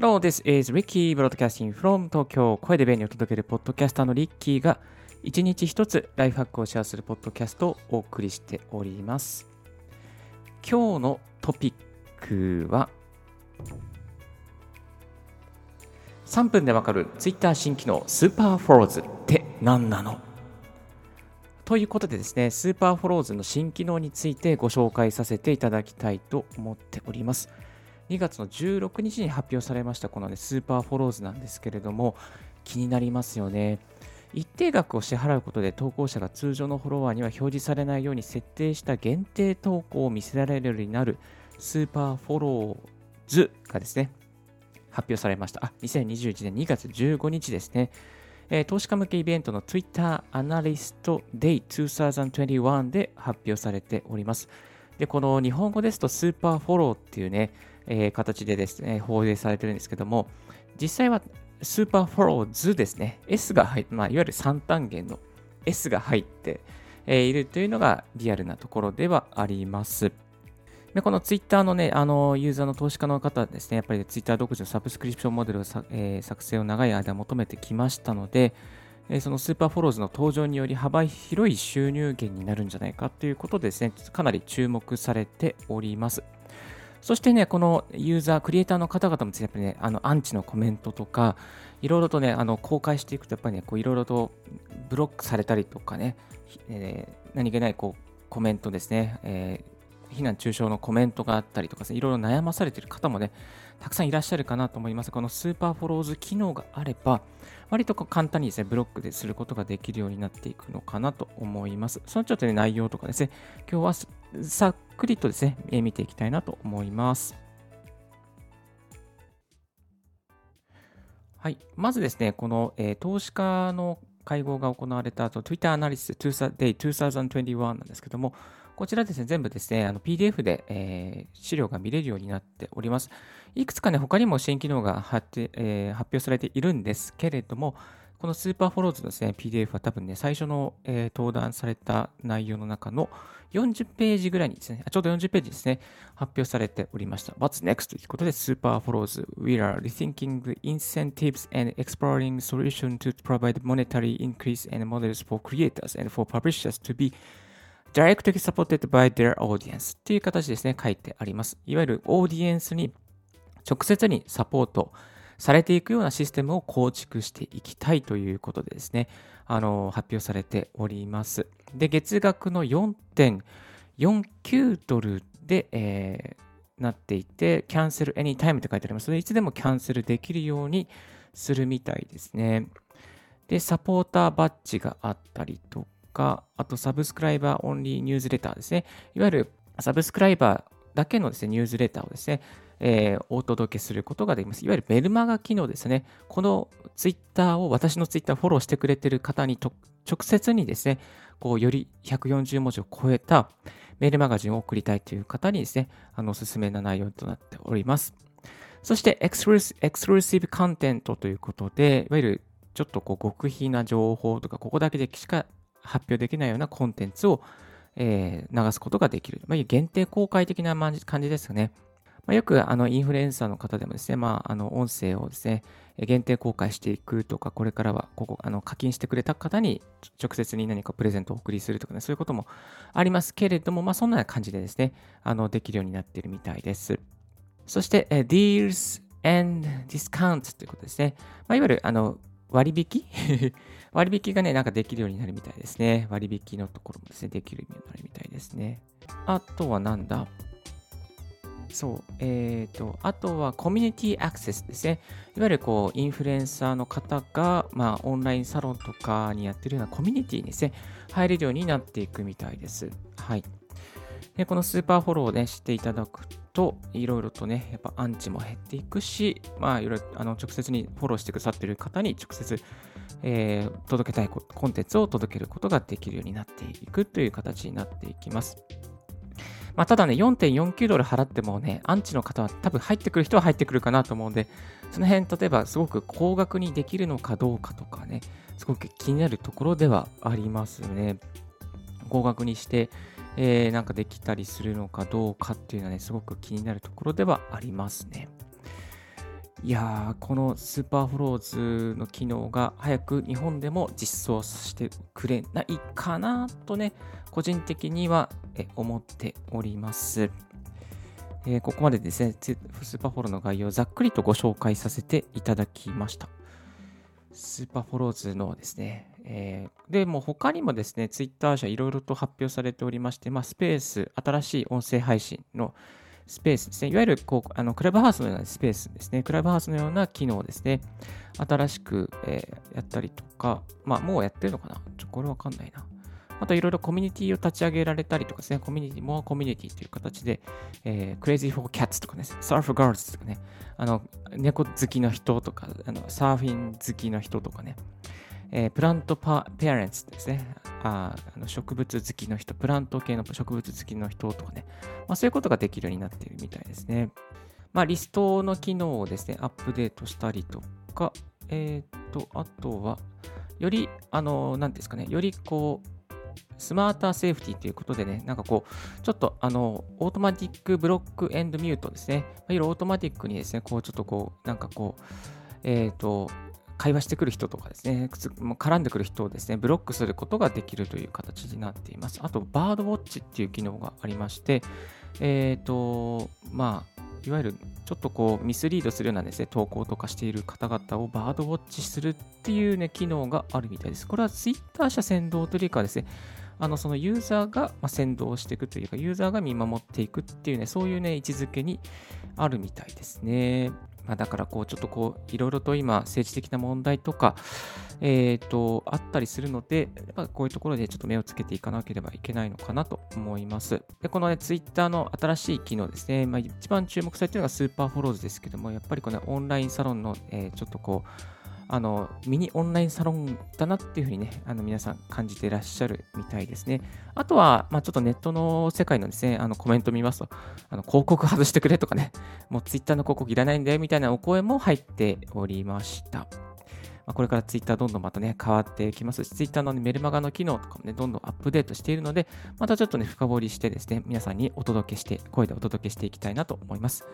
Hello, this is Ricky Broadcasting from 東京。声で便利を届けるポッドキャスターのリッキーが一日一つライフハックをシェアするポッドキャストをお送りしております。今日のトピックは3分でわかる Twitter 新機能 Super Follows って何なの？ということでですね、 Super Follows の新機能についてご紹介させていただきたいと思っております。2月の16日に発表されましたこの、ね、 Super Follows なんですけれども気になりますよね。一定額を支払うことで投稿者が通常のフォロワーには表示されないように設定した限定投稿を見せられるようになる Super Follows がですね発表されました。あ2021年2月15日ですね、投資家向けイベントの Twitter Analyst Day 2021で発表されております。で、この日本語ですとスーパーフォローっていうね、えー、形でですね、放映されてるんですけども、実際は Super Follows ですね、S が入って、まあ、いわゆる3単現の S が入って、えー、いるというのがリアルなところではあります。でこのツイッターのね、あの、ユーザーの投資家の方ですね、やっぱりツイッター独自のサブスクリプションモデルをさ、えー、作成を長い間求めてきましたので、えー、その Super Follows の登場により幅広い収入源になるんじゃないかということでですね、かなり注目されております。そしてね、このユーザー、クリエイターの方々もやっぱりね、あのアンチのコメントとか、いろいろとね、あの公開していくと、やっぱりね、いろいろとブロックされたりとかね、えー、何気ないこうコメントですね、えー、非難中傷のコメントがあったりとか、いろいろ悩まされている方もね、たくさんいらっしゃるかなと思います。このスーパーフォローズ機能があれば、割と簡単にですね、ブロックですることができるようになっていくのかなと思います。そのちょっとね、内容とかですね、今日はさくりとですね、え見ていきたいなと思います。はい。まずですね、この、えー、投資家の会合が行われた後、Twitter Analysis Day 2021なんですけども、こちらですね、全部ですね、あの PDF で、えー、資料が見れるようになっております。いくつかね、他にも新機能が発,、えー、発表されているんですけれども、このスーパーフォローズのですね、PDF は多分ね、最初の、えー、登壇された内容の中の40ページぐらいにですね、ちょうど40ページですね、発表されておりました。What's next? ということで、スーパーフォローズ We are rethinking the incentives and exploring solutions to provide monetary increase and models for creators and for publishers to be directly supported by their audience という形ですね、書いてあります。いわゆるオーディエンスに直接にサポートされていくようなシステムを構築していきたいということでですね、あの、発表されております。で、月額の4.49ドルで、えー、なっていて、キャンセル anytime って書いてありますので、いつでもキャンセルできるようにするみたいですね。で、サポーターバッジがあったりとか、あとサブスクライバーオンリーニュースレターですね。いわゆるサブスクライバーだけのですね、ニュースレターをですね、えー、お届けすることができます。いわゆるメルマガ機能ですね。このツイッターを、私のツイッターフォローしてくれてる方に直接にですね、こう、より140文字を超えたメールマガジンを送りたいという方にですね、あの、おすすめな内容となっております。そしてエクスクルーシブコンテントということで、いわゆるちょっとこう極秘な情報とか、ここだけでしか発表できないようなコンテンツを、えー、流すことができる。まあ、限定公開的な感じですよね。まあ、よくあのインフルエンサーの方でもですね、まあ、あの音声をですね、限定公開していくとか、これからはここあの課金してくれた方に直接に何かプレゼントをお送りするとかね、そういうこともありますけれども、まあ、そんな感じでですね、あのできるようになっているみたいです。そして、え deals and discounts ということですね。まあ、いわゆるあの割引？割引がね、なんかできるようになるみたいですね。割引のところもですね、できるようになるみたいですね。あとはなんだ？そう。えっ、ー、と、あとはコミュニティアクセスですね。いわゆるこう、インフルエンサーの方が、まあ、オンラインサロンとかにやってるようなコミュニティにですね、入れるようになっていくみたいです。はい。で、このスーパーフォローをね、していただくと、いろいろとね、やっぱアンチも減っていくし、まあ、いろいろ、あの、直接にフォローしてくださってる方に直接、えー、届けたいコンテンツを届けることができるようになっていくという形になっていきます。まあ、ただね、4.49ドル払ってもね、アンチの方は多分入ってくる人は入ってくるかなと思うんで、その辺、例えばすごく高額にできるのかどうかとかね、すごく気になるところではありますね。高額にして、えー、なんかできたりするのかどうかっていうのはね、すごく気になるところではありますね。いやー、このスーパーフォローズの機能が早く日本でも実装してくれないかなとね、個人的には思っております。えー、ここまでですね、スーパーフォローの概要をざっくりとご紹介させていただきました。スーパーフォローズのですね、えー、で、も他にもですね、ツイッター社いろいろと発表されておりまして、まあ、スペース、新しい音声配信のスペースですね。いわゆるこうあのクラブハウスのようなスペースですね。クラブハウスのような機能ですね。新しく、えー、やったりとか、まあ、もうやってるのかな？ちょこれわかんないな。あといろいろコミュニティを立ち上げられたりとかですね、コミュニティ、モアコミュニティという形で、えー、Crazy for Cats とかね、Surf Girls とかね、あの、猫好きの人とか、あのサーフィン好きの人とかね、えー、プラントパペアレンツですねああの植物好きの人、プラント系の植物好きの人とかね、まあ、そういうことができるようになっているみたいですね。まあ、リストの機能をですね、アップデートしたりとか、えっ、ー、と、あとは、より、あの、なんですかね、よりこう、 smarter safety ということでね、なんかこう、ちょっとあの、 automatic block and mute ですね。いわゆるオートマティックにですね、こう、ちょっとこう、なんかこう、えっ、ー、と、会話してくる人とかですね、絡んでくる人をですね、ブロックすることができるという形になっています。あと、 Birdwatch っていう機能がありまして、えっ、ー、と、まあ、いわゆるちょっとこうミスリードするようなですね、投稿とかしている方々をバードウォッチするっていうね、機能があるみたいです。これは Twitter 社先導というかですね、あのそのユーザーが先導していくというか、ユーザーが見守っていくっていうね、そういうね、位置づけにあるみたいですね。まあ、だからこうちょっとこういろいろと今政治的な問題とか、えー、とあったりするので、やっこういうところでちょっと目をつけていかなければいけないのかなと思います。で、このね、ツイッターの新しい機能ですね、まあ、一番注目されているのがスーパーフォローズですけども、やっぱりこのオンラインサロンの、えー、ちょっとこう、あのミニオンラインサロンだなっていうふうにね、あの皆さん感じてらっしゃるみたいですね。あとは、まあ、ちょっとネットの世界のですね、あのコメント見ますと、あの広告外してくれとかね、もうツイッターの広告いらないんだよみたいなお声も入っておりました。まこれからツイッターどんどんまたね、変わってきますし、ツイッターの、ね、メルマガの機能とかもね、どんどんアップデートしているので、またちょっとね、深掘りしてですね、皆さんにお届けして、声でお届けしていきたいなと思います。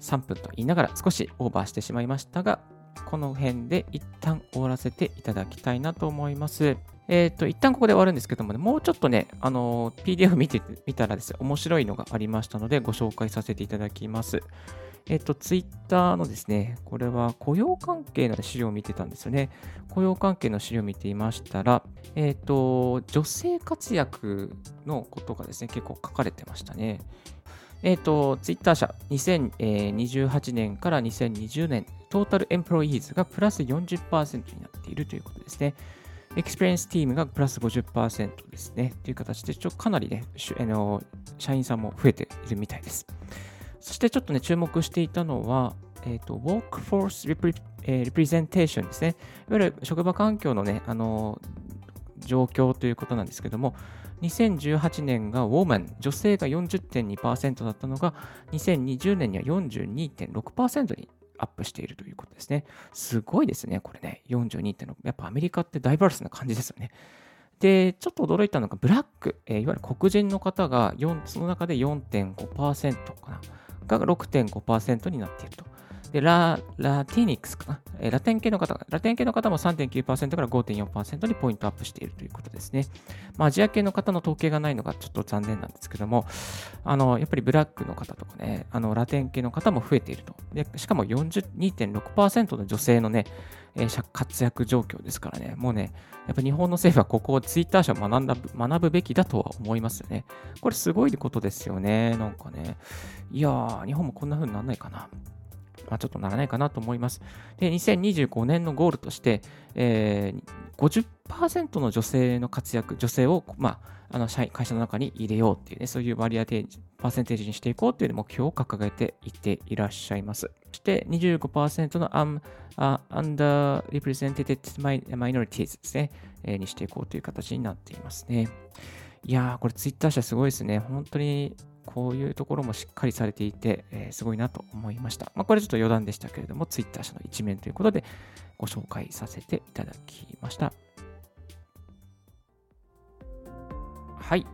3分と言いながら少しオーバーしてしまいましたが、この辺で一旦終わらせていただきたいなと思います。えっ、ー、と、一旦ここで終わるんですけどもね、もうちょっとね、あの、PDF 見てみたらですね、面白いのがありましたので、ご紹介させていただきます。えっ、ー、と、Twitter のですね、これは雇用関係の資料を見てたんですよね。雇用関係の資料を見ていましたら、えっ、ー、と、女性活躍のことがですね、結構書かれてましたね。えっ、ー、と、ツイッター社、2018年から2020年、 total employees がプラス40%になっているということですね。 experience team がプラス50%ですね。という形で、ちょかなりね、あの社員さんも増えているみたいです。そしてちょっとね、注目していたのは、えっ、ー、と、Workforce Representation ですね。いわゆる職場環境のね、あの、状況ということなんですけども、2018年がウォーマン、女性が40.2%だったのが、2020年には42.6%にアップしているということですね。すごいですね、これね。42っての。やっぱアメリカってダイバースな感じですよね。で、ちょっと驚いたのが、ブラック、えー、いわゆる黒人の方が4、その中で4.5%かな、が6.5%になっていると。で、ラ、ラティニックスかな？えラテン系の方、ラテン系の方も3.9%から5.4%にポイントアップしているということですね。まあ、アジア系の方の統計がないのがちょっと残念なんですけども、あの、やっぱりブラックの方とかね、あの、ラテン系の方も増えていると。で、しかも42.6%の女性のね、えー、活躍状況ですからね、もうね、やっぱ日本の政府はここをツイッター社を学んだ学ぶべきだとは思いますよね。これすごいことですよね。なんかね。いやー、日本もこんな風にならないかな。まあ、ちょっとならないかなと思います。で、2025年のゴールとして、えー、50%の女性の活躍、女性を、まあ、あの会社の中に入れようっていうね、そういう割合でパーセンテージにしていこうっていう目標を掲げていっていらっしゃいます。そして25%の um, uh, underrepresented minorities ですね、えー、にしていこうという形になっていますね。いやー、これツイッター社すごいですね。本当にこういうところもしっかりされていて、えー、すごいなと思いました。まあ、これちょっと余談でしたけれども、ツイッター社の一面ということでご紹介させていただきました。はい。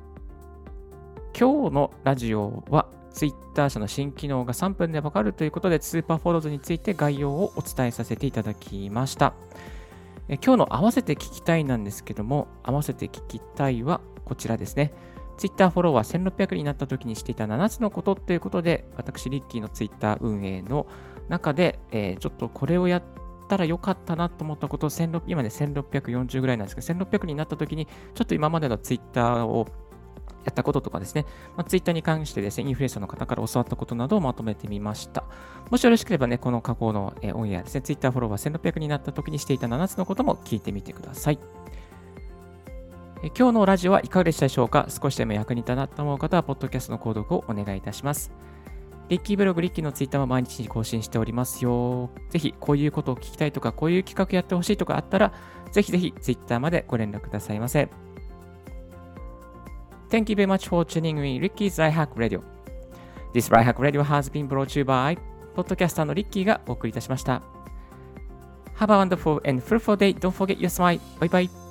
今日のラジオは Twitter 社の新機能が3分でわかるということで、スーパーフォローズについて概要をお伝えさせていただきました。え今日の合わせて聞きたいなんですけども、合わせて聞きたいはこちらですね。Twitter フォロワー1600になった時にしていた7つのことということで、私、リッキーの Twitter 運営の中で、えー、ちょっとこれをやったらよかったなと思ったことを、今ね、1640ぐらいなんですけど、1600になった時に、ちょっと今までの Twitter をやったこととかですね、まあ、ツイッターに関してですね、インフルエンサーの方から教わったことなどをまとめてみました。もしよろしければね、この過去の、オンエアですね、ツイッターフォロワー1600になった時にしていた7つのことも聞いてみてください。え今日のラジオはいかがでしたでしょうか？少しでも役に立ったなと思う方は、ポッドキャストの購読をお願いいたします。リッキーブログ、リッキーのツイッターも毎日更新しておりますよ。ぜひ、こういうことを聞きたいとか、こういう企画やってほしいとかあったら、ぜひぜひツイッターまでご連絡くださいませ。Thank you very much for tuning in Ricky's iHack Radio. This iHack Radio has been brought to you by ポッドキャスターのリッキーがお送りいたしました。Have a wonderful and fruitful day. Don't forget your smile. Bye bye.